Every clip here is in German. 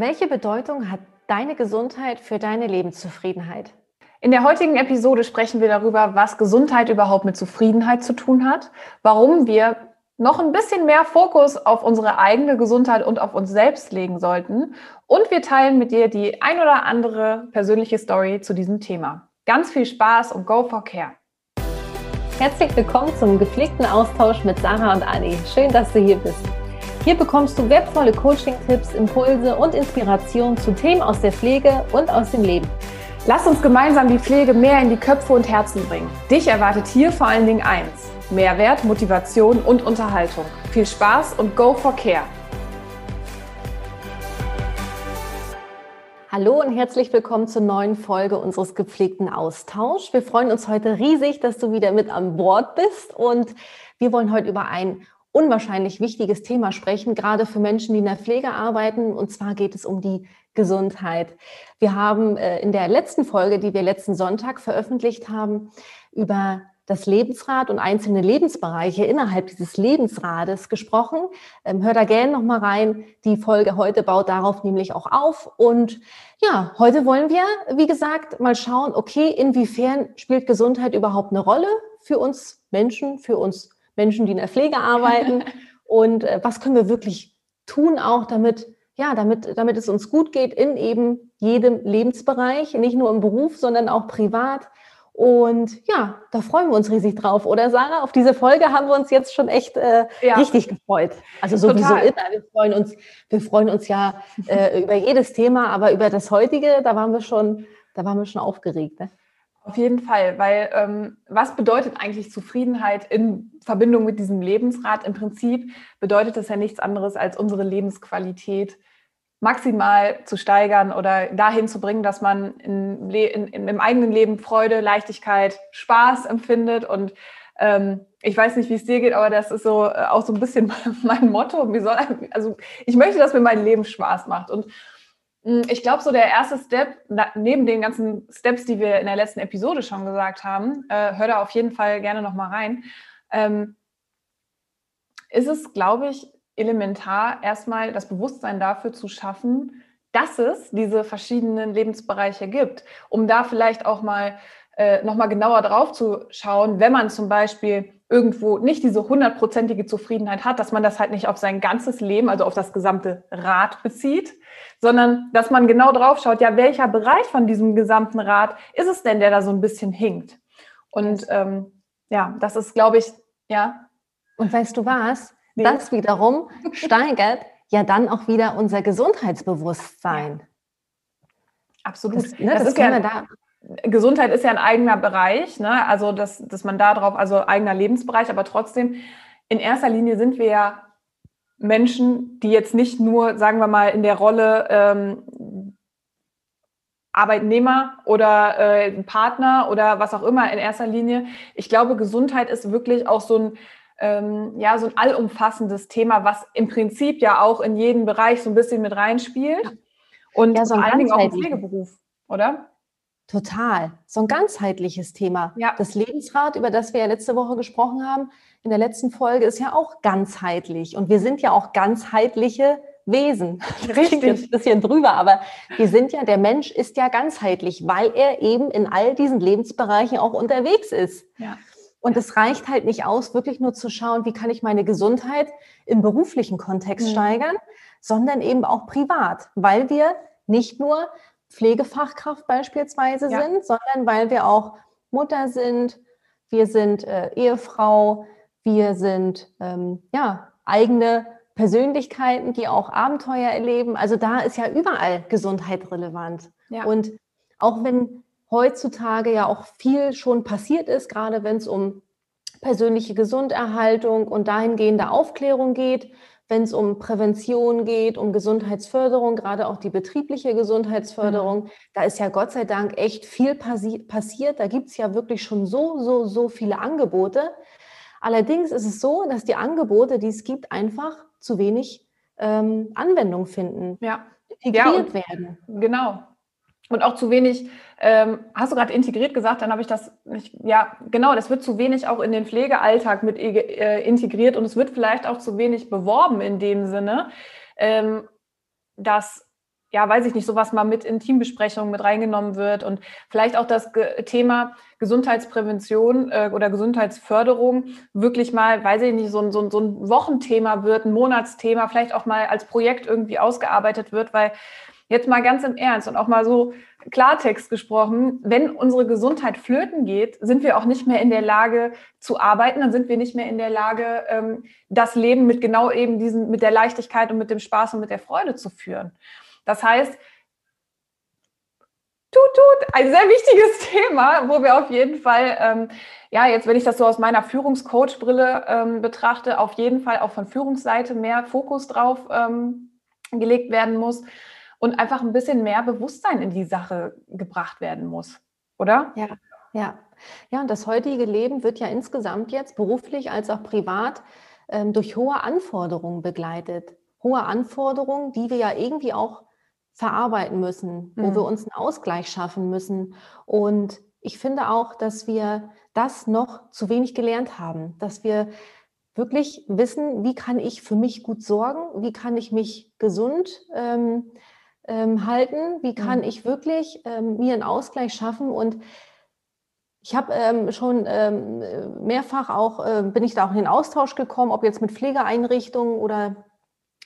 Welche Bedeutung hat deine Gesundheit für deine Lebenszufriedenheit? In der heutigen Episode sprechen wir darüber, was Gesundheit überhaupt mit Zufriedenheit zu tun hat, warum wir noch ein bisschen mehr Fokus auf unsere eigene Gesundheit und auf uns selbst legen sollten. Und wir teilen mit dir die ein oder andere persönliche Story zu diesem Thema. Ganz viel Spaß und go for care. Herzlich willkommen zum gepflegten Austausch mit Sarah und Anni. Schön, dass du hier bist. Hier bekommst du wertvolle Coaching-Tipps, Impulse und Inspirationen zu Themen aus der Pflege und aus dem Leben. Lass uns gemeinsam die Pflege mehr in die Köpfe und Herzen bringen. Dich erwartet hier vor allen Dingen eins: Mehrwert, Motivation und Unterhaltung. Viel Spaß und go for care! Hallo und herzlich willkommen zur neuen Folge unseres gepflegten Austausch. Wir freuen uns heute riesig, dass du wieder mit an Bord bist und wir wollen heute über ein unwahrscheinlich wichtiges Thema sprechen, gerade für Menschen, die in der Pflege arbeiten. Und zwar geht es um die Gesundheit. Wir haben äh, in der letzten Folge, die wir letzten Sonntag veröffentlicht haben, über das Lebensrad und einzelne Lebensbereiche innerhalb dieses Lebensrades gesprochen. Ähm, hör da gerne noch mal rein. Die Folge heute baut darauf nämlich auch auf. Und ja, heute wollen wir, wie gesagt, mal schauen, okay, inwiefern spielt Gesundheit überhaupt eine Rolle für uns Menschen, für uns Menschen, die in der Pflege arbeiten und äh, was können wir wirklich tun auch, damit ja, damit, damit es uns gut geht in eben jedem Lebensbereich, nicht nur im Beruf, sondern auch privat. Und ja, da freuen wir uns riesig drauf, oder Sarah? Auf diese Folge haben wir uns jetzt schon echt äh, ja. richtig gefreut. Also sowieso immer. Wir freuen uns, wir freuen uns ja äh, über jedes Thema, aber über das heutige, da waren wir schon, da waren wir schon aufgeregt. Ne? Auf jeden Fall, weil ähm, was bedeutet eigentlich Zufriedenheit in Verbindung mit diesem Lebensrat? Im Prinzip bedeutet das ja nichts anderes, als unsere Lebensqualität maximal zu steigern oder dahin zu bringen, dass man in, in, in, im eigenen Leben Freude, Leichtigkeit, Spaß empfindet. Und ähm, ich weiß nicht, wie es dir geht, aber das ist so äh, auch so ein bisschen mein Motto. Soll, also ich möchte, dass mir mein Leben Spaß macht. Und ich glaube, so der erste Step, neben den ganzen Steps, die wir in der letzten Episode schon gesagt haben, äh, hör da auf jeden Fall gerne nochmal rein, ähm, ist es, glaube ich, elementar, erstmal das Bewusstsein dafür zu schaffen, dass es diese verschiedenen Lebensbereiche gibt, um da vielleicht auch mal äh, nochmal genauer drauf zu schauen, wenn man zum Beispiel irgendwo nicht diese hundertprozentige Zufriedenheit hat, dass man das halt nicht auf sein ganzes Leben, also auf das gesamte Rad bezieht, sondern dass man genau drauf schaut, ja, welcher Bereich von diesem gesamten Rad ist es denn, der da so ein bisschen hinkt? Und ähm, ja, das ist, glaube ich, ja. Und weißt du was? Nee. Das wiederum steigert ja dann auch wieder unser Gesundheitsbewusstsein. Ja. Absolut. Das, ne, das, das ist ja, da Gesundheit ist ja ein eigener Bereich, ne? also dass, dass man da drauf, also eigener Lebensbereich, aber trotzdem, in erster Linie sind wir ja Menschen, die jetzt nicht nur, sagen wir mal, in der Rolle ähm, Arbeitnehmer oder äh, Partner oder was auch immer in erster Linie. Ich glaube, Gesundheit ist wirklich auch so ein, ähm, ja, so ein allumfassendes Thema, was im Prinzip ja auch in jeden Bereich so ein bisschen mit reinspielt. Und ja, so vor allen Dingen auch im Pflegeberuf, oder? Total. So ein ganzheitliches Thema. Ja. Das Lebensrad, über das wir ja letzte Woche gesprochen haben, in der letzten Folge, ist ja auch ganzheitlich. Und wir sind ja auch ganzheitliche Wesen. Richtig. Jetzt ein bisschen drüber, aber wir sind ja, der Mensch ist ja ganzheitlich, weil er eben in all diesen Lebensbereichen auch unterwegs ist. Ja. Und es reicht halt nicht aus, wirklich nur zu schauen, wie kann ich meine Gesundheit im beruflichen Kontext mhm. steigern, sondern eben auch privat, weil wir nicht nur Pflegefachkraft beispielsweise ja. sind, sondern weil wir auch Mutter sind, wir sind äh, Ehefrau, wir sind ähm, ja eigene Persönlichkeiten, die auch Abenteuer erleben. Also da ist ja überall Gesundheit relevant. Ja. Und auch wenn heutzutage ja auch viel schon passiert ist, gerade wenn es um persönliche Gesunderhaltung und dahingehende Aufklärung geht, wenn es um Prävention geht, um Gesundheitsförderung, gerade auch die betriebliche Gesundheitsförderung, mhm. da ist ja Gott sei Dank echt viel passi passiert. Da gibt es ja wirklich schon so, so, so viele Angebote. Allerdings ist es so, dass die Angebote, die es gibt, einfach zu wenig ähm, Anwendung finden, ja. integriert ja, werden. Genau. Und auch zu wenig, ähm, hast du gerade integriert gesagt, dann habe ich das nicht, ja, genau, das wird zu wenig auch in den Pflegealltag mit äh, integriert und es wird vielleicht auch zu wenig beworben in dem Sinne, ähm, dass ja, weiß ich nicht, sowas mal mit in Teambesprechungen mit reingenommen wird und vielleicht auch das Thema Gesundheitsprävention äh, oder Gesundheitsförderung wirklich mal, weiß ich nicht, so ein, so, ein, so ein Wochenthema wird, ein Monatsthema, vielleicht auch mal als Projekt irgendwie ausgearbeitet wird, weil jetzt mal ganz im Ernst und auch mal so Klartext gesprochen, wenn unsere Gesundheit flöten geht, sind wir auch nicht mehr in der Lage zu arbeiten, dann sind wir nicht mehr in der Lage, ähm, das Leben mit genau eben diesen, mit der Leichtigkeit und mit dem Spaß und mit der Freude zu führen. Das heißt, tut, tut, ein sehr wichtiges Thema, wo wir auf jeden Fall, ähm, ja, jetzt, wenn ich das so aus meiner Führungscoach-Brille ähm, betrachte, auf jeden Fall auch von Führungsseite mehr Fokus drauf ähm, gelegt werden muss und einfach ein bisschen mehr Bewusstsein in die Sache gebracht werden muss, oder? Ja, ja. Ja, und das heutige Leben wird ja insgesamt jetzt beruflich als auch privat ähm, durch hohe Anforderungen begleitet. Hohe Anforderungen, die wir ja irgendwie auch verarbeiten müssen, wo mhm. wir uns einen Ausgleich schaffen müssen. Und ich finde auch, dass wir das noch zu wenig gelernt haben, dass wir wirklich wissen, wie kann ich für mich gut sorgen, wie kann ich mich gesund ähm, ähm, halten, wie kann mhm. ich wirklich ähm, mir einen Ausgleich schaffen und ich habe ähm, schon ähm, mehrfach auch, äh, bin ich da auch in den Austausch gekommen, ob jetzt mit Pflegeeinrichtungen oder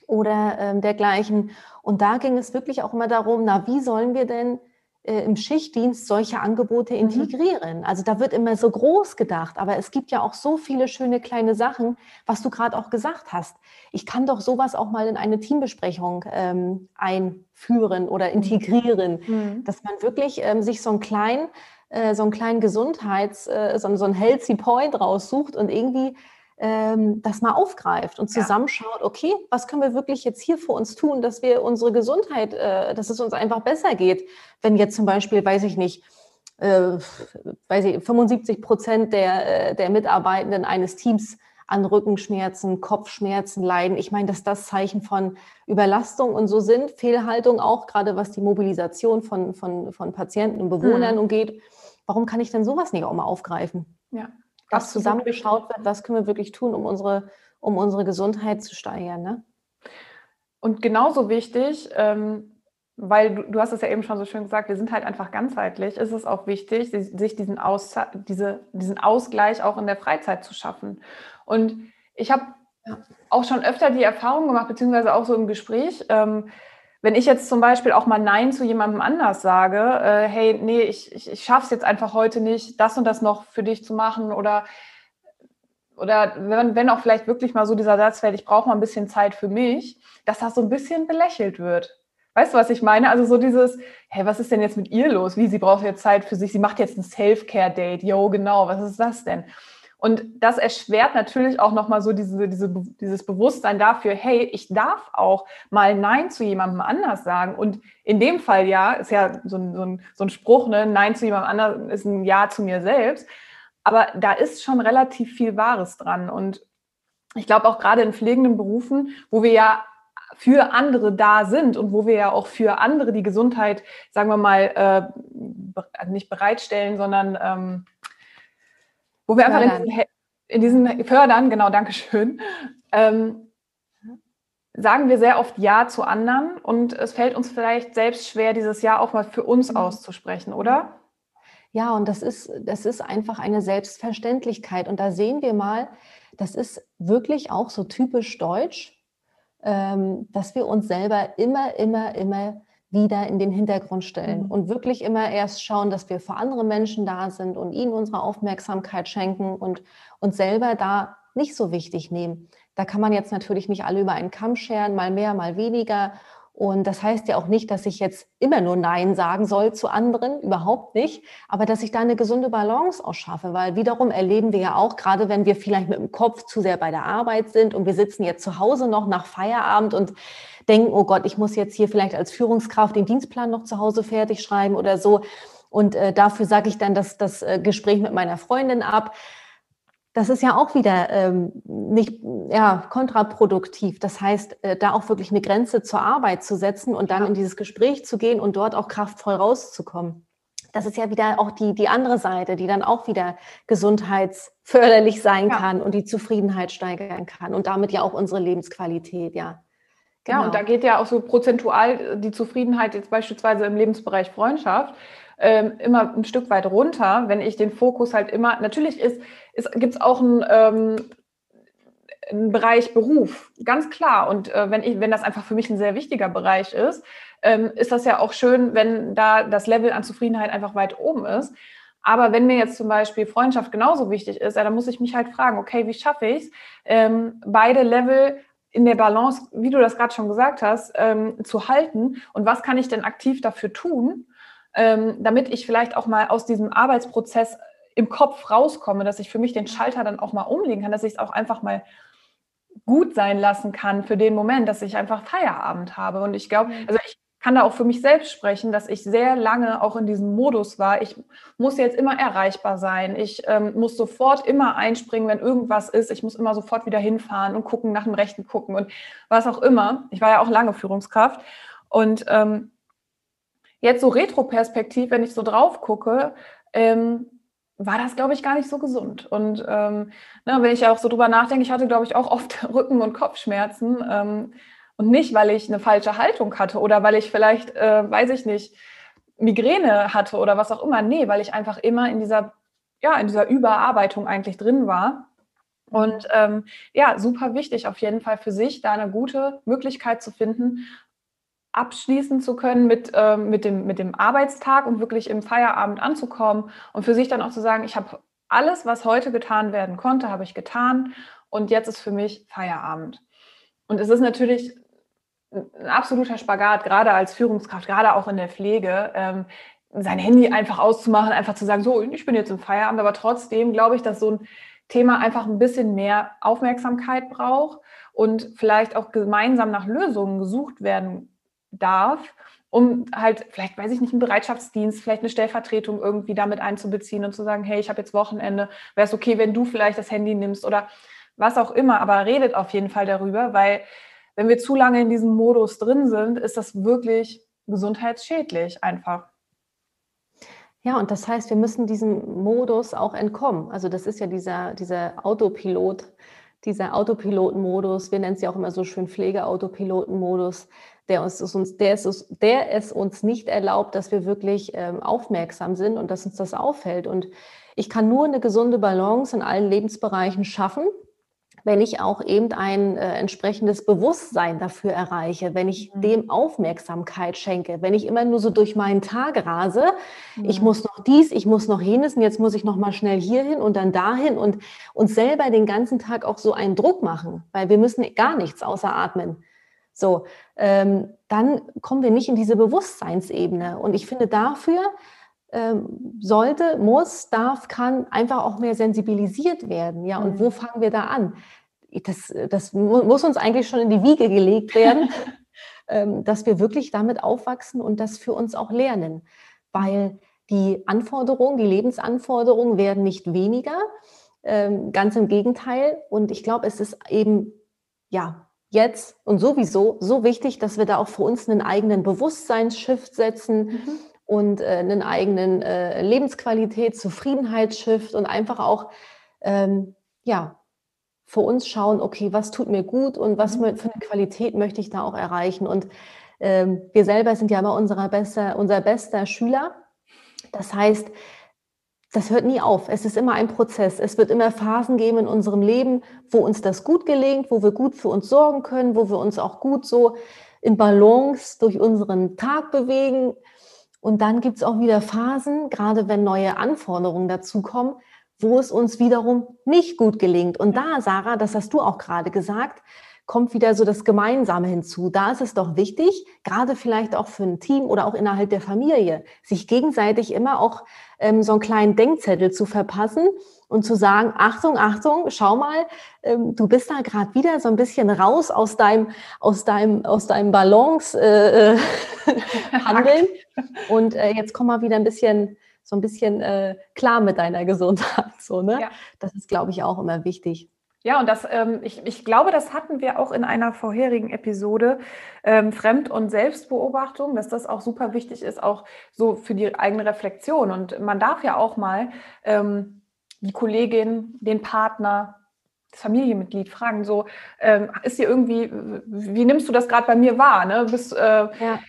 oder ähm, dergleichen. Und da ging es wirklich auch immer darum, na, wie sollen wir denn im Schichtdienst solche Angebote mhm. integrieren? Mhm. Also da wird immer so groß gedacht, aber es gibt ja auch so viele schöne kleine Sachen, was du gerade auch gesagt hast. Ich kann doch sowas auch mal in eine Teambesprechung ähm, einführen oder mhm. integrieren, mhm. dass man wirklich ähm, sich so einen kleinen äh, so einen kleinen Gesundheits, äh, so, so einen healthy Point raussucht und irgendwie das mal aufgreift und zusammenschaut, okay, was können wir wirklich jetzt hier für uns tun, dass wir unsere Gesundheit, äh, dass es uns einfach besser geht, wenn jetzt zum Beispiel, weiß ich nicht, äh, weiß ich, 75 Prozent der, äh, der Mitarbeitenden eines Teams an Rückenschmerzen, Kopfschmerzen leiden. Ich meine, dass das Zeichen von Überlastung und so sind, Fehlhaltung auch, gerade was die Mobilisation von, von, von Patienten und Bewohnern mhm. umgeht. Warum kann ich denn sowas nicht auch mal aufgreifen? Ja, dass zusammengeschaut wird, was können wir wirklich tun, um unsere, um unsere Gesundheit zu steigern. Ne? Und genauso wichtig, ähm, weil du, du, hast es ja eben schon so schön gesagt, wir sind halt einfach ganzheitlich, ist es auch wichtig, sich diesen, Aus, diese, diesen Ausgleich auch in der Freizeit zu schaffen. Und ich habe auch schon öfter die Erfahrung gemacht, beziehungsweise auch so im Gespräch, ähm, wenn ich jetzt zum Beispiel auch mal Nein zu jemandem anders sage, äh, hey, nee, ich, ich, ich schaffe es jetzt einfach heute nicht, das und das noch für dich zu machen oder oder wenn, wenn auch vielleicht wirklich mal so dieser Satz fällt, ich brauche mal ein bisschen Zeit für mich, dass das so ein bisschen belächelt wird. Weißt du, was ich meine? Also so dieses, hey, was ist denn jetzt mit ihr los? Wie, sie braucht jetzt Zeit für sich, sie macht jetzt ein Self-Care-Date. Yo, genau, was ist das denn? Und das erschwert natürlich auch nochmal so diese, diese, dieses Bewusstsein dafür, hey, ich darf auch mal Nein zu jemandem anders sagen. Und in dem Fall ja, ist ja so ein, so ein, so ein Spruch, ne? Nein zu jemandem anderen ist ein Ja zu mir selbst. Aber da ist schon relativ viel Wahres dran. Und ich glaube auch gerade in pflegenden Berufen, wo wir ja für andere da sind und wo wir ja auch für andere die Gesundheit, sagen wir mal, äh, nicht bereitstellen, sondern ähm, wo wir fördern. einfach in diesen, in diesen Fördern, genau, Dankeschön, ähm, sagen wir sehr oft Ja zu anderen und es fällt uns vielleicht selbst schwer, dieses Ja auch mal für uns mhm. auszusprechen, oder? Ja, und das ist, das ist einfach eine Selbstverständlichkeit. Und da sehen wir mal, das ist wirklich auch so typisch deutsch, ähm, dass wir uns selber immer, immer, immer wieder in den Hintergrund stellen mhm. und wirklich immer erst schauen, dass wir für andere Menschen da sind und ihnen unsere Aufmerksamkeit schenken und uns selber da nicht so wichtig nehmen. Da kann man jetzt natürlich nicht alle über einen Kamm scheren, mal mehr, mal weniger. Und das heißt ja auch nicht, dass ich jetzt immer nur Nein sagen soll zu anderen, überhaupt nicht, aber dass ich da eine gesunde Balance ausschaffe, weil wiederum erleben wir ja auch, gerade wenn wir vielleicht mit dem Kopf zu sehr bei der Arbeit sind und wir sitzen jetzt zu Hause noch nach Feierabend und denken, oh Gott, ich muss jetzt hier vielleicht als Führungskraft den Dienstplan noch zu Hause fertig schreiben oder so. Und äh, dafür sage ich dann das, das äh, Gespräch mit meiner Freundin ab. Das ist ja auch wieder ähm, nicht ja, kontraproduktiv. Das heißt, äh, da auch wirklich eine Grenze zur Arbeit zu setzen und dann in dieses Gespräch zu gehen und dort auch kraftvoll rauszukommen. Das ist ja wieder auch die, die andere Seite, die dann auch wieder gesundheitsförderlich sein ja. kann und die Zufriedenheit steigern kann und damit ja auch unsere Lebensqualität, ja. Genau. Ja, und da geht ja auch so prozentual die Zufriedenheit jetzt beispielsweise im Lebensbereich Freundschaft ähm, immer ein Stück weit runter, wenn ich den Fokus halt immer, natürlich ist gibt es auch ein, ähm, einen Bereich Beruf, ganz klar. Und äh, wenn, ich, wenn das einfach für mich ein sehr wichtiger Bereich ist, ähm, ist das ja auch schön, wenn da das Level an Zufriedenheit einfach weit oben ist. Aber wenn mir jetzt zum Beispiel Freundschaft genauso wichtig ist, ja, dann muss ich mich halt fragen, okay, wie schaffe ich es, ähm, beide Level in der Balance, wie du das gerade schon gesagt hast, ähm, zu halten und was kann ich denn aktiv dafür tun, ähm, damit ich vielleicht auch mal aus diesem Arbeitsprozess im Kopf rauskomme, dass ich für mich den Schalter dann auch mal umlegen kann, dass ich es auch einfach mal gut sein lassen kann für den Moment, dass ich einfach Feierabend habe. Und ich glaube, also ich kann da auch für mich selbst sprechen, dass ich sehr lange auch in diesem Modus war. Ich muss jetzt immer erreichbar sein. Ich ähm, muss sofort immer einspringen, wenn irgendwas ist. Ich muss immer sofort wieder hinfahren und gucken, nach dem Rechten gucken und was auch immer. Ich war ja auch lange Führungskraft. Und ähm, jetzt so Retroperspektiv, wenn ich so drauf gucke, ähm, war das, glaube ich, gar nicht so gesund. Und ähm, ne, wenn ich auch so drüber nachdenke, ich hatte, glaube ich, auch oft Rücken- und Kopfschmerzen. Ähm, und nicht, weil ich eine falsche Haltung hatte oder weil ich vielleicht, äh, weiß ich nicht, Migräne hatte oder was auch immer. Nee, weil ich einfach immer in dieser, ja, in dieser Überarbeitung eigentlich drin war. Und ähm, ja, super wichtig auf jeden Fall für sich, da eine gute Möglichkeit zu finden, abschließen zu können mit, äh, mit, dem, mit dem Arbeitstag und wirklich im Feierabend anzukommen und für sich dann auch zu sagen, ich habe alles, was heute getan werden konnte, habe ich getan und jetzt ist für mich Feierabend. Und es ist natürlich ein absoluter Spagat, gerade als Führungskraft, gerade auch in der Pflege, ähm, sein Handy einfach auszumachen, einfach zu sagen, so, ich bin jetzt im Feierabend, aber trotzdem glaube ich, dass so ein Thema einfach ein bisschen mehr Aufmerksamkeit braucht und vielleicht auch gemeinsam nach Lösungen gesucht werden darf, um halt vielleicht, weiß ich nicht, einen Bereitschaftsdienst, vielleicht eine Stellvertretung irgendwie damit einzubeziehen und zu sagen, hey, ich habe jetzt Wochenende, wäre es okay, wenn du vielleicht das Handy nimmst oder was auch immer, aber redet auf jeden Fall darüber, weil wenn wir zu lange in diesem Modus drin sind, ist das wirklich gesundheitsschädlich einfach. Ja, und das heißt, wir müssen diesem Modus auch entkommen. Also das ist ja dieser, dieser Autopilot, dieser Autopilotenmodus, wir nennen es ja auch immer so schön Pflegeautopilotenmodus, der, uns, uns, der, es, der es uns nicht erlaubt, dass wir wirklich ähm, aufmerksam sind und dass uns das auffällt. Und ich kann nur eine gesunde Balance in allen Lebensbereichen schaffen, wenn ich auch eben ein äh, entsprechendes Bewusstsein dafür erreiche, wenn ich mhm. dem Aufmerksamkeit schenke, wenn ich immer nur so durch meinen Tag rase, mhm. ich muss noch dies, ich muss noch jenes und jetzt muss ich noch mal schnell hierhin und dann dahin und uns selber den ganzen Tag auch so einen Druck machen, weil wir müssen gar nichts außer atmen. So, ähm, dann kommen wir nicht in diese Bewusstseinsebene. Und ich finde dafür ähm, sollte, muss, darf, kann einfach auch mehr sensibilisiert werden. Ja, und mhm. wo fangen wir da an? Das, das muss uns eigentlich schon in die Wiege gelegt werden, ähm, dass wir wirklich damit aufwachsen und das für uns auch lernen. Weil die Anforderungen, die Lebensanforderungen werden nicht weniger, ähm, ganz im Gegenteil. Und ich glaube, es ist eben, ja, jetzt und sowieso so wichtig, dass wir da auch für uns einen eigenen Bewusstseinsshift setzen. Mhm und äh, einen eigenen äh, Lebensqualität, Zufriedenheitsshift und einfach auch ähm, ja für uns schauen, okay, was tut mir gut und was mhm. für eine Qualität möchte ich da auch erreichen. Und ähm, wir selber sind ja immer unser bester, unser bester Schüler. Das heißt, das hört nie auf. Es ist immer ein Prozess. Es wird immer Phasen geben in unserem Leben, wo uns das gut gelingt, wo wir gut für uns sorgen können, wo wir uns auch gut so in Balance durch unseren Tag bewegen. Und dann gibt es auch wieder Phasen, gerade wenn neue Anforderungen dazukommen, wo es uns wiederum nicht gut gelingt. Und da, Sarah, das hast du auch gerade gesagt, kommt wieder so das Gemeinsame hinzu. Da ist es doch wichtig, gerade vielleicht auch für ein Team oder auch innerhalb der Familie, sich gegenseitig immer auch ähm, so einen kleinen Denkzettel zu verpassen und zu sagen, Achtung, Achtung, schau mal, ähm, du bist da gerade wieder so ein bisschen raus aus deinem, aus deinem, aus deinem Balance äh, äh handeln. und äh, jetzt komm mal wieder ein bisschen so ein bisschen äh, klar mit deiner Gesundheit. So, ne? Ja. Das ist, glaube ich, auch immer wichtig. Ja, und das, ähm, ich, ich glaube, das hatten wir auch in einer vorherigen Episode ähm, Fremd- und Selbstbeobachtung, dass das auch super wichtig ist, auch so für die eigene Reflexion. Und man darf ja auch mal ähm, die Kollegin, den Partner, das Familienmitglied fragen, so, ähm, ist dir irgendwie, wie nimmst du das gerade bei mir wahr? Ne? Bist, äh, ja.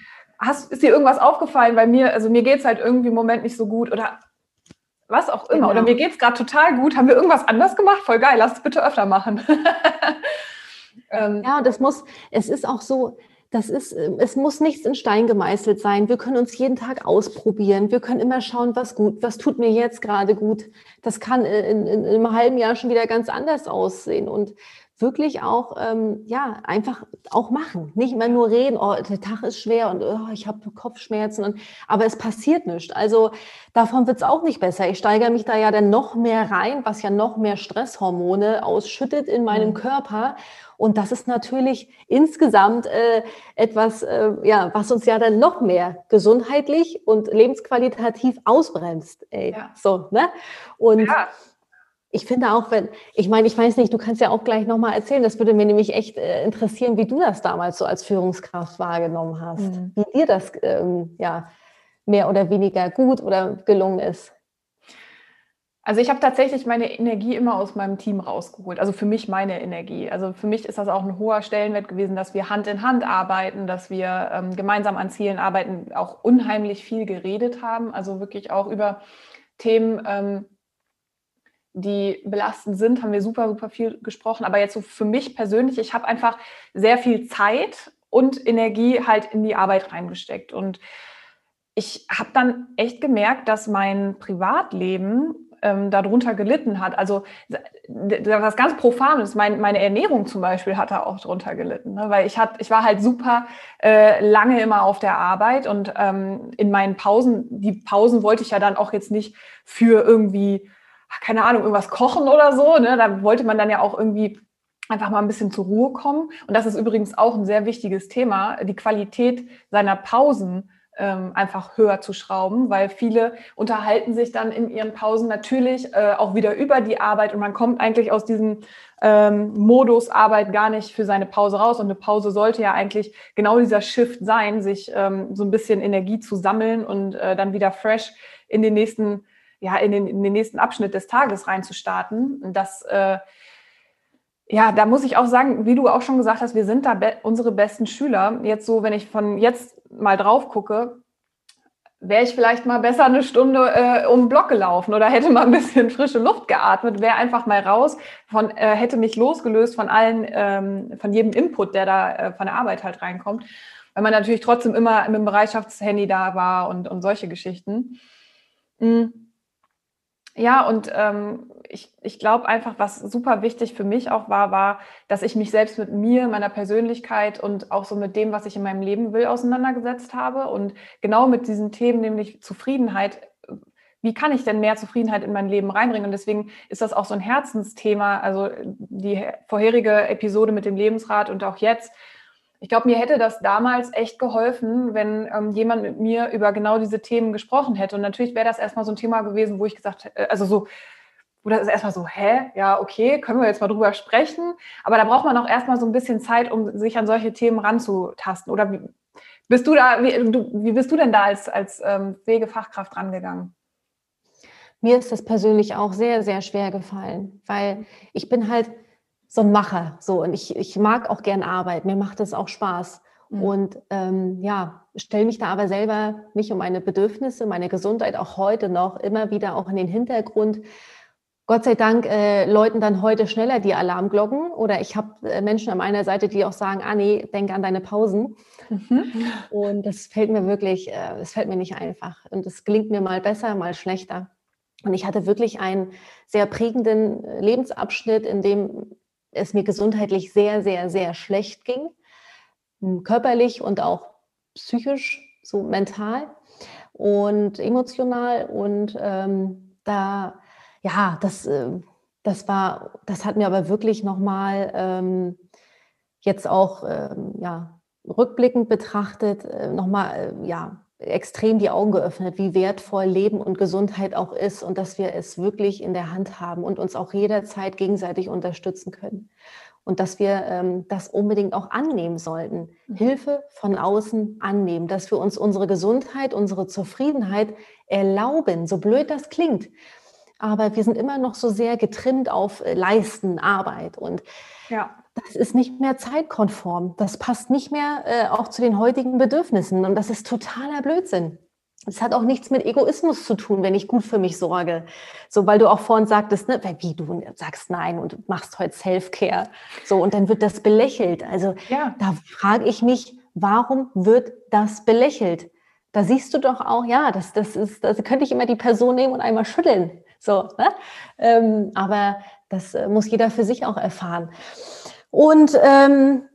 hast, ist dir irgendwas aufgefallen bei mir? Also mir geht es halt irgendwie im Moment nicht so gut oder was auch immer. Genau. Oder mir geht es gerade total gut. Haben wir irgendwas anders gemacht? Voll geil, lass es bitte öfter machen. ähm, ja, und das muss, es ist auch so, das ist, es muss nichts in Stein gemeißelt sein. Wir können uns jeden Tag ausprobieren. Wir können immer schauen, was gut, was tut mir jetzt gerade gut. Das kann in, in, in einem halben Jahr schon wieder ganz anders aussehen. Und wirklich auch, ähm, ja, einfach auch machen. Nicht immer nur reden, oh, der Tag ist schwer und oh, ich habe Kopfschmerzen. Und, aber es passiert nichts. Also davon wird es auch nicht besser. Ich steigere mich da ja dann noch mehr rein, was ja noch mehr Stresshormone ausschüttet in meinem mhm. Körper. Und das ist natürlich insgesamt äh, etwas, äh, ja, was uns ja dann noch mehr gesundheitlich und lebensqualitativ ausbremst. Ey. Ja. So, ne? Und ja ich finde auch, wenn, ich meine, ich weiß nicht, du kannst ja auch gleich nochmal erzählen, das würde mir nämlich echt äh, interessieren, wie du das damals so als Führungskraft wahrgenommen hast, mhm. wie dir das ähm, ja mehr oder weniger gut oder gelungen ist. Also ich habe tatsächlich meine Energie immer aus meinem Team rausgeholt. Also für mich meine Energie. Also für mich ist das auch ein hoher Stellenwert gewesen, dass wir Hand in Hand arbeiten, dass wir ähm, gemeinsam an Zielen arbeiten, auch unheimlich viel geredet haben. Also wirklich auch über Themen, ähm, die belastend sind, haben wir super, super viel gesprochen. Aber jetzt so für mich persönlich, ich habe einfach sehr viel Zeit und Energie halt in die Arbeit reingesteckt. Und ich habe dann echt gemerkt, dass mein Privatleben ähm, darunter gelitten hat. Also was ganz Profanes, mein, meine Ernährung zum Beispiel hat da auch darunter gelitten, ne? weil ich, hat, ich war halt super äh, lange immer auf der Arbeit und ähm, in meinen Pausen, die Pausen wollte ich ja dann auch jetzt nicht für irgendwie keine Ahnung, irgendwas kochen oder so. Ne? Da wollte man dann ja auch irgendwie einfach mal ein bisschen zur Ruhe kommen. Und das ist übrigens auch ein sehr wichtiges Thema, die Qualität seiner Pausen ähm, einfach höher zu schrauben, weil viele unterhalten sich dann in ihren Pausen natürlich äh, auch wieder über die Arbeit und man kommt eigentlich aus diesem ähm, Modus Arbeit gar nicht für seine Pause raus. Und eine Pause sollte ja eigentlich genau dieser Shift sein, sich ähm, so ein bisschen Energie zu sammeln und äh, dann wieder fresh in den nächsten ja, in den, in den nächsten Abschnitt des Tages reinzustarten. Das, äh, ja, da muss ich auch sagen, wie du auch schon gesagt hast, wir sind da be unsere besten Schüler. Jetzt so, wenn ich von jetzt mal drauf gucke, wäre ich vielleicht mal besser eine Stunde äh, um den Block gelaufen oder hätte mal ein bisschen frische Luft geatmet, wäre einfach mal raus, von, äh, hätte mich losgelöst von allen, ähm, von jedem Input, der da äh, von der Arbeit halt reinkommt, weil man natürlich trotzdem immer mit dem Bereitschaftshandy da war und, und solche Geschichten. Mhm. Ja, und ähm, ich, ich glaube einfach, was super wichtig für mich auch war, war, dass ich mich selbst mit mir, meiner Persönlichkeit und auch so mit dem, was ich in meinem Leben will, auseinandergesetzt habe. Und genau mit diesen Themen, nämlich Zufriedenheit, wie kann ich denn mehr Zufriedenheit in mein Leben reinbringen? Und deswegen ist das auch so ein Herzensthema. Also die vorherige Episode mit dem Lebensrat und auch jetzt ich glaube, mir hätte das damals echt geholfen, wenn ähm, jemand mit mir über genau diese Themen gesprochen hätte. Und natürlich wäre das erstmal so ein Thema gewesen, wo ich gesagt hätte, äh, also so, wo das ist erstmal so, hä, ja, okay, können wir jetzt mal drüber sprechen. Aber da braucht man auch erstmal so ein bisschen Zeit, um sich an solche Themen ranzutasten. Oder wie, bist du da, wie, du, wie bist du denn da als, als ähm, Wegefachkraft rangegangen? Mir ist das persönlich auch sehr, sehr schwer gefallen, weil ich bin halt so ein Macher. So, und ich, ich mag auch gern Arbeit, mir macht es auch Spaß. Mhm. Und ähm, ja, stelle mich da aber selber mich um meine Bedürfnisse, meine Gesundheit auch heute noch immer wieder auch in den Hintergrund. Gott sei Dank äh, läuten dann heute schneller die Alarmglocken oder ich habe äh, Menschen an meiner Seite, die auch sagen, ah nee, denk an deine Pausen. Mhm. Und das fällt mir wirklich, äh, es fällt mir nicht einfach. Und es gelingt mir mal besser, mal schlechter. Und ich hatte wirklich einen sehr prägenden äh, Lebensabschnitt, in dem es mir gesundheitlich sehr, sehr, sehr schlecht ging, körperlich und auch psychisch, so mental und emotional. Und ähm, da, ja, das, äh, das war, das hat mir aber wirklich nochmal ähm, jetzt auch, ähm, ja, rückblickend betrachtet, äh, nochmal, äh, ja, extrem die Augen geöffnet, wie wertvoll Leben und Gesundheit auch ist und dass wir es wirklich in der Hand haben und uns auch jederzeit gegenseitig unterstützen können. Und dass wir ähm, das unbedingt auch annehmen sollten. Mhm. Hilfe von außen annehmen, dass wir uns unsere Gesundheit, unsere Zufriedenheit erlauben, so blöd das klingt. aber wir sind immer noch so sehr getrimmt auf äh, Leisten, Arbeit und ja. das ist nicht mehr zeitkonform. Das passt nicht mehr äh, auch zu den heutigen Bedürfnissen und das ist totaler Blödsinn. Es hat auch nichts mit Egoismus zu tun, wenn ich gut für mich sorge. So, weil du auch vorhin sagtest, ne, wie du sagst nein und machst heute Self-Care. So, und dann wird das belächelt. Also, ja. da frage ich mich, warum wird das belächelt? Da siehst du doch auch, ja, das, das ist, da könnte ich immer die Person nehmen und einmal schütteln. So, ne? Ähm, aber das äh, muss jeder für sich auch erfahren. Und ähm,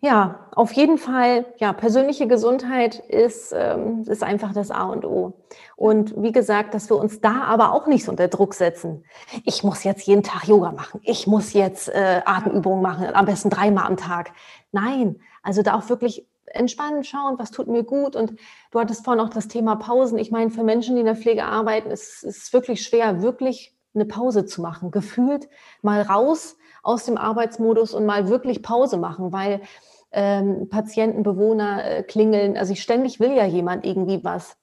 ja, auf jeden Fall, ja, persönliche Gesundheit ist, ähm, ist einfach das A und O. Und wie gesagt, dass wir uns da aber auch nicht so unter Druck setzen. Ich muss jetzt jeden Tag Yoga machen. Ich muss jetzt äh, Atemübungen machen, am besten dreimal am Tag. Nein, also da auch wirklich entspannen, schauen, was tut mir gut. Und du hattest vorhin auch das Thema Pausen. Ich meine, für Menschen, die in der Pflege arbeiten, ist es wirklich schwer, wirklich eine Pause zu machen. Gefühlt mal raus aus dem Arbeitsmodus und mal wirklich Pause machen, weil ähm, Patienten, Bewohner äh, klingeln. Also ich ständig will ja jemand irgendwie was.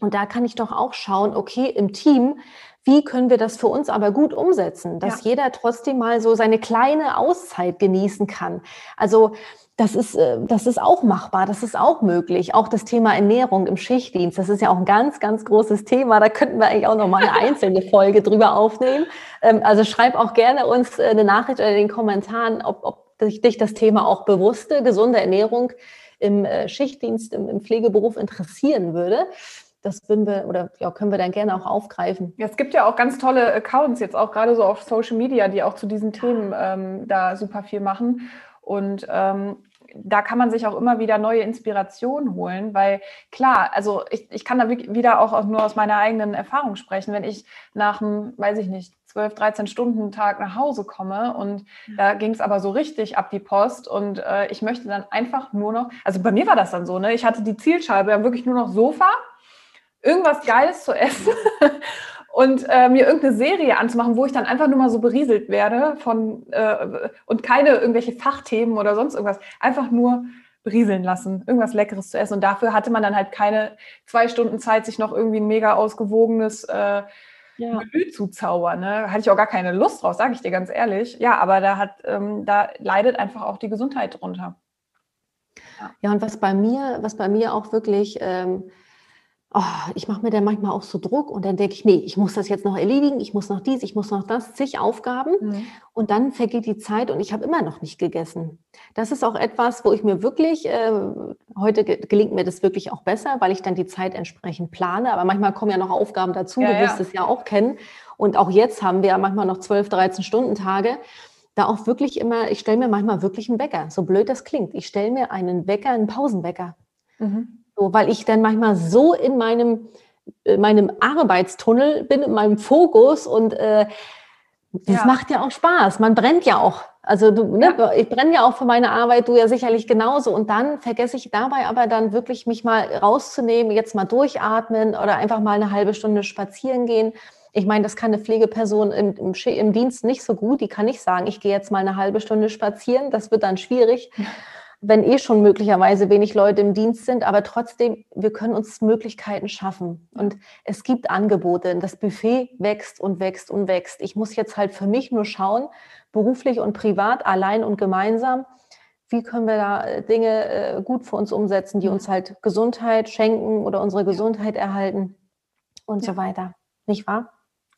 Und da kann ich doch auch schauen, okay, im Team, wie können wir das für uns aber gut umsetzen, dass ja. jeder trotzdem mal so seine kleine Auszeit genießen kann. Also das ist, äh, das ist auch machbar, das ist auch möglich. Auch das Thema Ernährung im Schichtdienst, das ist ja auch ein ganz, ganz großes Thema. Da könnten wir eigentlich auch noch mal eine einzelne Folge drüber aufnehmen. Ähm, also schreib auch gerne uns äh, eine Nachricht oder in den Kommentaren, ob, ob dich das Thema auch bewusste, gesunde Ernährung im äh, Schichtdienst, im, im Pflegeberuf interessieren würde das würden wir oder ja, können wir dann gerne auch aufgreifen. Ja, es gibt ja auch ganz tolle Accounts jetzt auch gerade so auf Social Media, die auch zu diesen Themen ähm, da super viel machen. Und ähm, da kann man sich auch immer wieder neue Inspirationen holen, weil klar, also ich, ich kann da wieder auch nur aus meiner eigenen Erfahrung sprechen, wenn ich nach einem, weiß ich nicht, 12, 13 Stunden Tag nach Hause komme und da ging es aber so richtig ab die Post und äh, ich möchte dann einfach nur noch, also bei mir war das dann so, ne, ich hatte die Zielscheibe, wirklich nur noch Sofa, irgendwas Geiles zu essen und äh, mir irgendeine Serie anzumachen, wo ich dann einfach nur mal so berieselt werde von äh, und keine irgendwelche Fachthemen oder sonst irgendwas. Einfach nur berieseln lassen, irgendwas Leckeres zu essen. Und dafür hatte man dann halt keine zwei Stunden Zeit, sich noch irgendwie ein mega ausgewogenes äh, ja. Menü zu zaubern. Ne? Hatte ich auch gar keine Lust drauf, sage ich dir ganz ehrlich. Ja, aber da hat, ähm, da leidet einfach auch die Gesundheit drunter. Ja. und was bei mir, was bei mir auch wirklich ähm, oh, ich mache mir dann manchmal auch so Druck und dann denke ich, nee, ich muss das jetzt noch erledigen, ich muss noch dies, ich muss noch das, zig Aufgaben mhm. und dann vergeht die Zeit und ich habe immer noch nicht gegessen. Das ist auch etwas, wo ich mir wirklich, äh, heute gelingt mir das wirklich auch besser, weil ich dann die Zeit entsprechend plane, aber manchmal kommen ja noch Aufgaben dazu, ja, du wirst ja. es ja auch kennen und auch jetzt haben wir ja manchmal noch 12, 13 Stunden Tage da auch wirklich immer, ich stelle mir manchmal wirklich einen Wecker, so blöd das klingt. Ich stelle mir einen Wecker, einen Pausenwecker. Mhm. So, weil ich dann manchmal so in meinem, in äh, meinem Arbeitstunnel bin, in meinem Fokus und äh, das ja. macht ja auch Spaß. Man brennt ja auch. Also du, ne, ja. ich brenne ja auch für meine Arbeit, du ja sicherlich genauso. Und dann vergesse ich dabei aber dann wirklich mich mal rauszunehmen, jetzt mal durchatmen oder einfach mal eine halbe Stunde spazieren gehen. Ich meine, das kann eine Pflegeperson im, im, im Dienst nicht so gut. Die kann nicht sagen, ich gehe jetzt mal eine halbe Stunde spazieren. Das wird dann schwierig wenn eh schon möglicherweise wenig Leute im Dienst sind, aber trotzdem, wir können uns Möglichkeiten schaffen. Und es gibt Angebote. Das Buffet wächst und wächst und wächst. Ich muss jetzt halt für mich nur schauen, beruflich und privat, allein und gemeinsam, wie können wir da äh, Dinge äh, gut für uns umsetzen, die uns halt Gesundheit schenken oder unsere Gesundheit erhalten und ja. so weiter. Nicht wahr?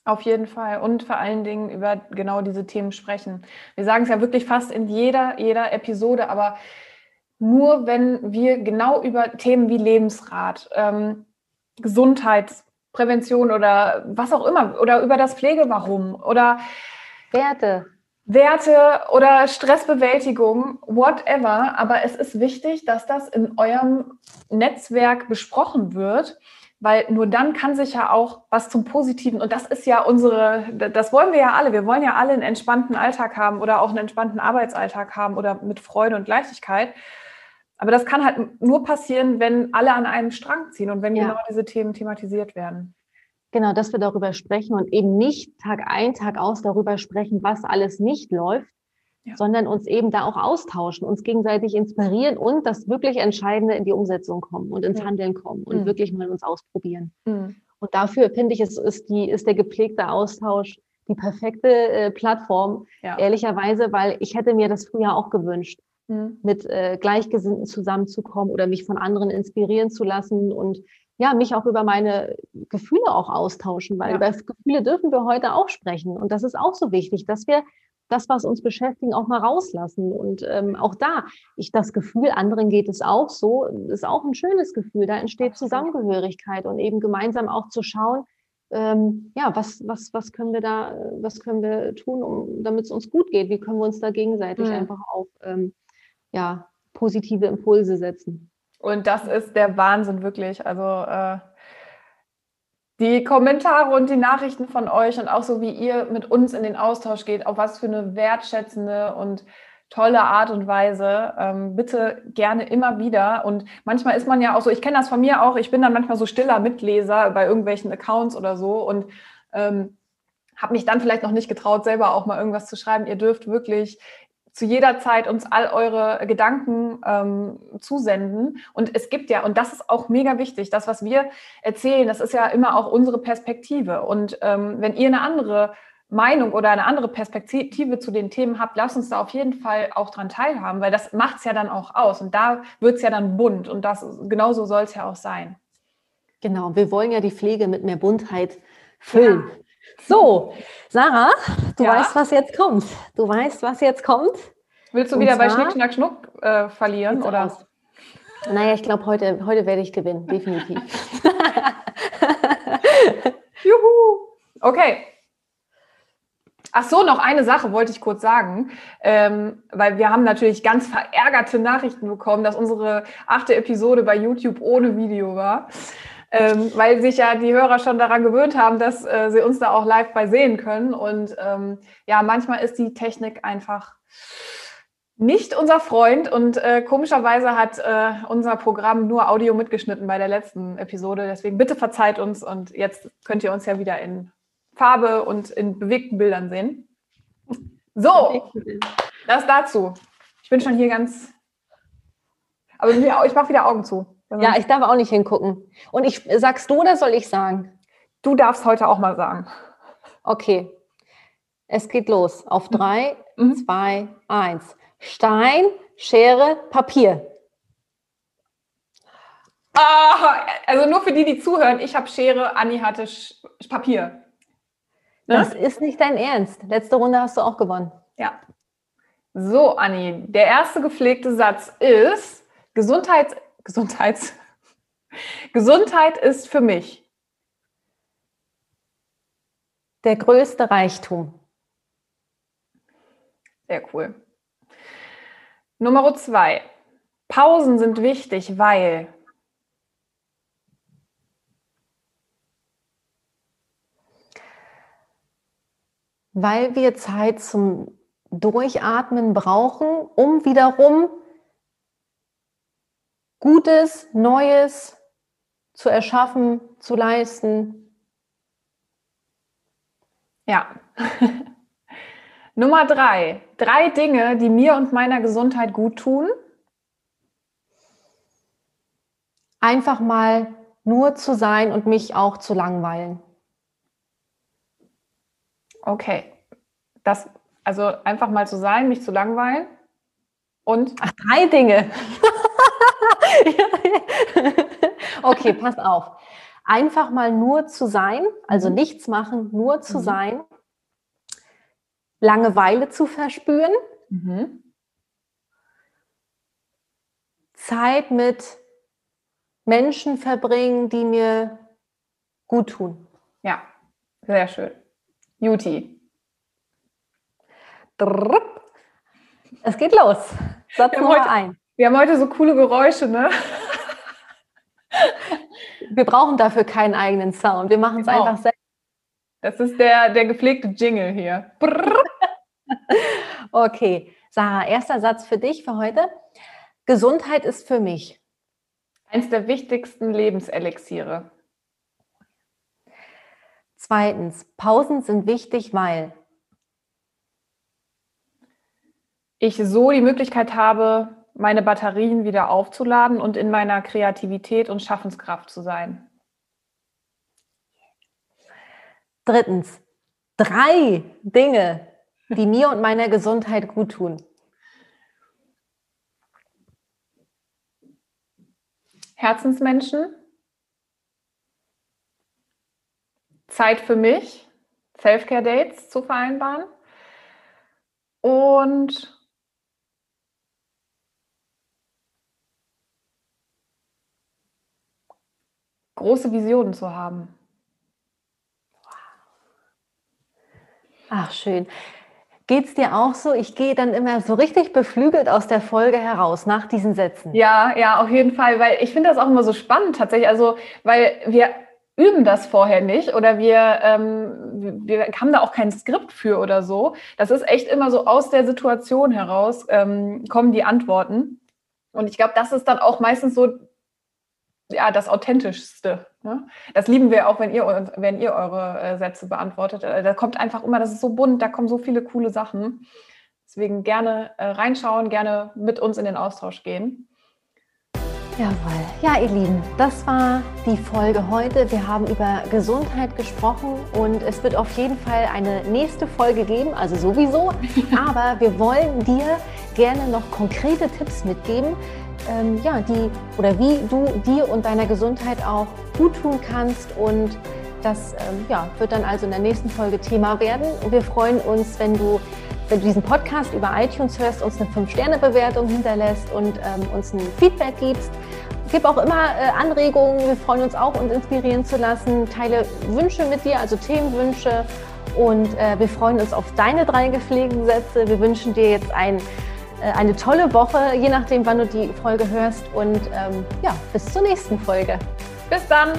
Auf jeden Fall. Und vor allen Dingen über genau diese Themen sprechen. Wir sagen es ja wirklich fast in jeder, jeder Episode, aber nur wenn wir genau über Themen wie Lebensrat, ähm, Gesundheitsprävention oder was auch immer oder über das Pflegewarum oder Werte. Werte oder Stressbewältigung, whatever. Aber es ist wichtig, dass das in eurem Netzwerk besprochen wird, weil nur dann kann sich ja auch was zum Positiven, und das ist ja unsere, das wollen wir ja alle, wir wollen ja alle einen entspannten Alltag haben oder auch einen entspannten Arbeitsalltag haben oder mit Freude und Leichtigkeit. Aber das kann halt nur passieren, wenn alle an einem Strang ziehen und wenn ja. genau diese Themen thematisiert werden. Genau, dass wir darüber sprechen und eben nicht Tag ein, Tag aus darüber sprechen, was alles nicht läuft, ja. sondern uns eben da auch austauschen, uns gegenseitig inspirieren und das wirklich Entscheidende in die Umsetzung kommen und ins ja. Handeln kommen und mhm. wirklich mal uns ausprobieren. Mhm. Und dafür finde ich, ist, ist, die, ist der gepflegte Austausch die perfekte äh, Plattform, ja. ehrlicherweise, weil ich hätte mir das früher auch gewünscht, mhm. mit äh, Gleichgesinnten zusammenzukommen oder mich von anderen inspirieren zu lassen und ja, mich auch über meine Gefühle auch austauschen, weil ja. über Gefühle dürfen wir heute auch sprechen. Und das ist auch so wichtig, dass wir das, was uns beschäftigen, auch mal rauslassen. Und ähm, auch da, ich das Gefühl, anderen geht es auch so, ist auch ein schönes Gefühl. Da entsteht Zusammengehörigkeit und eben gemeinsam auch zu schauen, ähm, ja, was, was, was können wir da, was können wir tun, um, damit es uns gut geht? Wie können wir uns da gegenseitig mhm. einfach auf ähm, ja, positive Impulse setzen? Und das ist der Wahnsinn wirklich. Also äh, die Kommentare und die Nachrichten von euch und auch so, wie ihr mit uns in den Austausch geht, auf was für eine wertschätzende und tolle Art und Weise. Ähm, bitte gerne immer wieder. Und manchmal ist man ja auch so, ich kenne das von mir auch, ich bin dann manchmal so stiller Mitleser bei irgendwelchen Accounts oder so und ähm, habe mich dann vielleicht noch nicht getraut, selber auch mal irgendwas zu schreiben. Ihr dürft wirklich zu jeder Zeit uns all eure Gedanken ähm, zusenden. Und es gibt ja, und das ist auch mega wichtig, das, was wir erzählen, das ist ja immer auch unsere Perspektive. Und ähm, wenn ihr eine andere Meinung oder eine andere Perspektive zu den Themen habt, lasst uns da auf jeden Fall auch dran teilhaben, weil das macht es ja dann auch aus. Und da wird es ja dann bunt. Und das genauso soll es ja auch sein. Genau, wir wollen ja die Pflege mit mehr Buntheit füllen. Ja. So, Sarah, du ja? weißt, was jetzt kommt. Du weißt, was jetzt kommt. Willst du Und wieder bei Schnick, Schnack, Schnuck äh, verlieren? Oder? Aus. Naja, ich glaube, heute, heute werde ich gewinnen, definitiv. Juhu! Okay, Ach so, noch eine Sache wollte ich kurz sagen, ähm, weil wir haben natürlich ganz verärgerte Nachrichten bekommen, dass unsere achte Episode bei YouTube ohne Video war. Ähm, weil sich ja die Hörer schon daran gewöhnt haben, dass äh, sie uns da auch live bei sehen können. Und ähm, ja, manchmal ist die Technik einfach nicht unser Freund und äh, komischerweise hat äh, unser Programm nur Audio mitgeschnitten bei der letzten Episode. Deswegen bitte verzeiht uns und jetzt könnt ihr uns ja wieder in Farbe und in bewegten Bildern sehen. So, das dazu. Ich bin schon hier ganz. Aber ich mache wieder Augen zu. Ja, ich darf auch nicht hingucken. Und ich sagst du oder soll ich sagen? Du darfst heute auch mal sagen. Okay. Es geht los. Auf mhm. drei, mhm. zwei, eins. Stein, Schere, Papier. Ah, also nur für die, die zuhören. Ich habe Schere, Anni hatte Sch Papier. Ne? Das ist nicht dein Ernst. Letzte Runde hast du auch gewonnen. Ja. So, Anni, der erste gepflegte Satz ist: Gesundheit, Gesundheits, Gesundheit ist für mich der größte Reichtum. Sehr cool. Nummer zwei. Pausen sind wichtig, weil weil wir Zeit zum Durchatmen brauchen, um wiederum Gutes, Neues zu erschaffen, zu leisten. Ja. Nummer drei. Drei Dinge, die mir und meiner Gesundheit gut tun. Einfach mal nur zu sein und mich auch zu langweilen. Okay. Das, also einfach mal zu sein, mich zu langweilen. Und? Ach, drei Dinge. okay, pass auf. Einfach mal nur zu sein, also mhm. nichts machen, nur zu mhm. sein. Langeweile zu verspüren. Mhm. Zeit mit Menschen verbringen, die mir gut tun. Ja, sehr schön. Juti. Es geht los. Satz Nummer heute, ein. Wir haben heute so coole Geräusche, ne? Wir brauchen dafür keinen eigenen Sound. Wir machen es genau. einfach selbst. Das ist der, der gepflegte Jingle hier. okay, Sarah, erster Satz für dich für heute. Gesundheit ist für mich eins der wichtigsten Lebenselixiere. Zweitens, Pausen sind wichtig, weil ich so die Möglichkeit habe, meine Batterien wieder aufzuladen und in meiner Kreativität und Schaffenskraft zu sein. Drittens, drei Dinge, die mir und meiner Gesundheit gut tun. Herzensmenschen, Zeit für mich, Selfcare-Dates zu vereinbaren und große Visionen zu haben. Ach, schön. Geht es dir auch so? Ich gehe dann immer so richtig beflügelt aus der Folge heraus nach diesen Sätzen. Ja, ja, auf jeden Fall, weil ich finde das auch immer so spannend tatsächlich. Also, weil wir üben das vorher nicht oder wir, ähm, wir haben da auch kein Skript für oder so. Das ist echt immer so aus der Situation heraus ähm, kommen die Antworten. Und ich glaube, das ist dann auch meistens so ja, das Authentischste. Ne? Das lieben wir auch, wenn ihr, wenn ihr eure äh, Sätze beantwortet. Äh, da kommt einfach immer, das ist so bunt, da kommen so viele coole Sachen. Deswegen gerne äh, reinschauen, gerne mit uns in den Austausch gehen. Jawohl. Ja, ihr Lieben, das war die Folge heute. Wir haben über Gesundheit gesprochen und es wird auf jeden Fall eine nächste Folge geben, also sowieso. Aber wir wollen dir gerne noch konkrete Tipps mitgeben, ähm, ja, die oder wie du dir und deiner Gesundheit auch gut tun kannst und das ähm, ja, wird dann also in der nächsten Folge Thema werden. Wir freuen uns, wenn du, wenn du diesen Podcast über iTunes hörst, uns eine 5-Sterne-Bewertung hinterlässt und ähm, uns ein Feedback gibst. Gib auch immer äh, Anregungen. Wir freuen uns auch, uns inspirieren zu lassen. Teile Wünsche mit dir, also Themenwünsche. Und äh, wir freuen uns auf deine drei gepflegten Sätze. Wir wünschen dir jetzt ein eine tolle Woche, je nachdem, wann du die Folge hörst. Und ähm, ja, bis zur nächsten Folge. Bis dann!